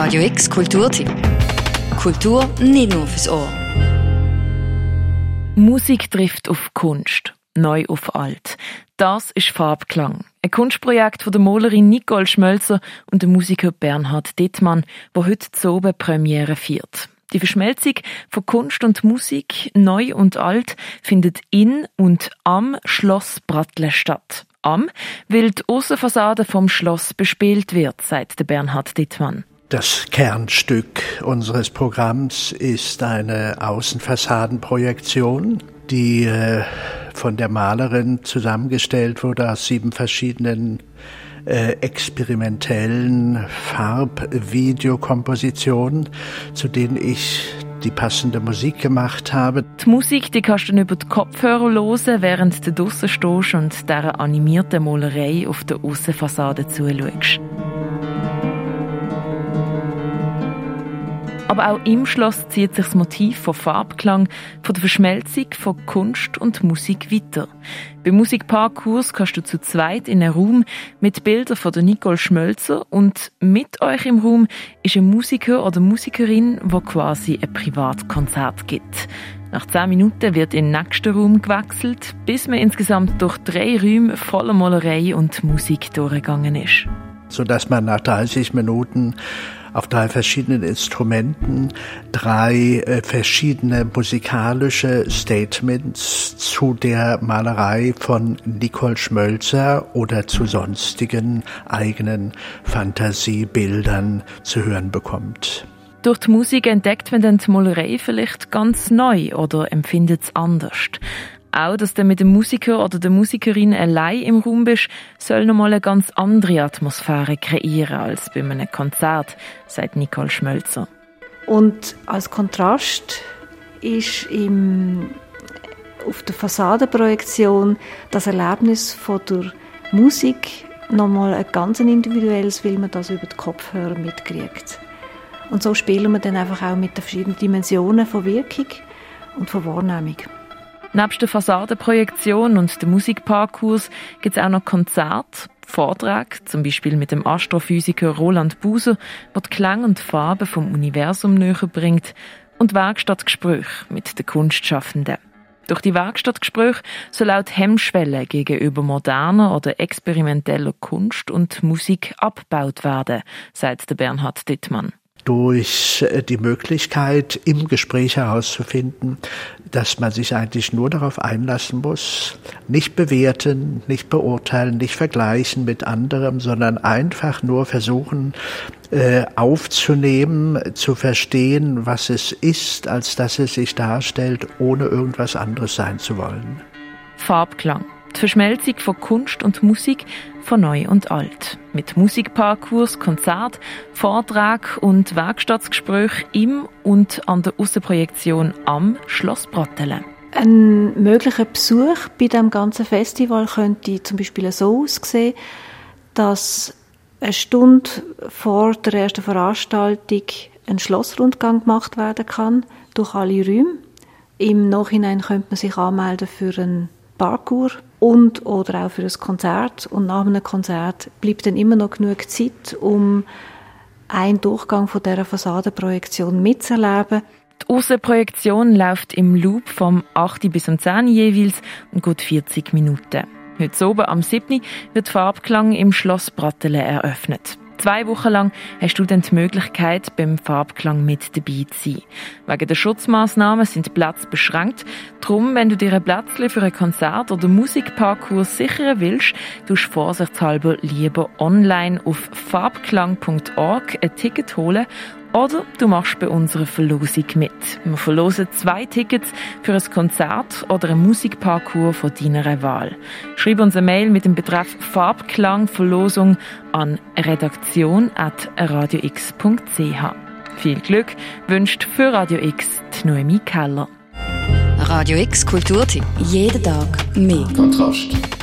Radio X Kulturtipp. Kultur nicht nur fürs Ohr. Musik trifft auf Kunst, neu auf alt. Das ist Farbklang. Ein Kunstprojekt von der Malerin Nicole Schmölzer und dem Musiker Bernhard Dittmann, wo heute zu Premiere feiert. Die Verschmelzung von Kunst und Musik, neu und alt, findet in und am Schloss Brattle statt. Am, weil die Aussenfassade vom Schloss bespielt wird, sagt der Bernhard Dittmann. Das Kernstück unseres Programms ist eine Außenfassadenprojektion, die äh, von der Malerin zusammengestellt wurde aus sieben verschiedenen äh, experimentellen Farbvideokompositionen, zu denen ich die passende Musik gemacht habe. Die Musik die kannst du dann über die Kopfhörer hören, während du draussen stehst und dieser animierten Malerei auf der Aussenfassade zuschaust. Aber auch im Schloss zieht sich das Motiv von Farbklang, von der Verschmelzung von Kunst und Musik weiter. Beim Musikparkurs kannst du zu zweit in einen Raum mit Bildern von Nicole Schmölzer und mit euch im Raum ist ein Musiker oder Musikerin, wo quasi ein Privatkonzert gibt. Nach zehn Minuten wird in den nächsten Raum gewechselt, bis man insgesamt durch drei Räume voller Malerei und Musik durchgegangen ist. Sodass man nach 30 Minuten auf drei verschiedenen Instrumenten drei äh, verschiedene musikalische Statements zu der Malerei von Nicole Schmölzer oder zu sonstigen eigenen Fantasiebildern zu hören bekommt. Durch die Musik entdeckt man dann die Malerei vielleicht ganz neu oder empfindet es anders. Auch, dass du mit dem Musiker oder der Musikerin allein im Raum bist, soll nochmal eine ganz andere Atmosphäre kreieren als bei einem Konzert, sagt Nicole Schmölzer. Und als Kontrast ist im, auf der Fassadenprojektion das Erlebnis von der Musik nochmal ein ganz individuelles, weil man das über die Kopfhörer mitkriegt. Und so spielen wir dann einfach auch mit den verschiedenen Dimensionen von Wirkung und von Wahrnehmung. Neben der Fassadenprojektion und dem Musikparkurs gibt es auch noch Konzerte, Vorträge, zum Beispiel mit dem Astrophysiker Roland Buser, der die Klänge und Farben vom Universum näher bringt, und Werkstattgespräche mit den Kunstschaffenden. Durch die Werkstattgespräche soll die Hemmschwelle gegenüber moderner oder experimenteller Kunst und Musik abgebaut werden, sagt der Bernhard Dittmann durch äh, die Möglichkeit, im Gespräch herauszufinden, dass man sich eigentlich nur darauf einlassen muss, nicht bewerten, nicht beurteilen, nicht vergleichen mit anderem, sondern einfach nur versuchen äh, aufzunehmen, zu verstehen, was es ist, als dass es sich darstellt, ohne irgendwas anderes sein zu wollen. Farbklang. Die Verschmelzung von Kunst und Musik von neu und alt. Mit Musikparkurs, Konzert, Vortrag und Werkstattgespräch im und an der Aussenprojektion am Schloss Brattelen. Ein möglicher Besuch bei dem ganzen Festival könnte zum Beispiel so aussehen, dass eine Stunde vor der ersten Veranstaltung ein Schlossrundgang gemacht werden kann durch alle Räume. Im Nachhinein könnte man sich anmelden für einen Parkour und oder auch für ein Konzert. Und nach einem Konzert bleibt dann immer noch genug Zeit, um einen Durchgang von dieser Fassadenprojektion mitzuerleben. Die Aussenprojektion läuft im Loop vom 8. bis um 10 jeweils und geht 40 Minuten. Heute oben am 7. wird Farbklang im Schloss Brattelen eröffnet. Zwei Wochen lang hast du dann die Möglichkeit, beim Farbklang mit dabei zu sein. Wegen der Schutzmaßnahmen sind die Plätze beschränkt. Darum, wenn du dir ein Plätzchen für ein Konzert oder Musikparkurs sichern willst, tust du vorsichtshalber lieber online auf farbklang.org ein Ticket holen oder du machst bei unserer Verlosung mit. Wir verlosen zwei Tickets für ein Konzert oder ein Musikparcours von deiner Wahl. Schreib uns eine Mail mit dem Betreff Farbklang Verlosung an redaktion.radiox.ch. Viel Glück wünscht für Radio X die Noemi Keller. Radio X Kulturtipp. Jeden Tag mehr. Kontrast.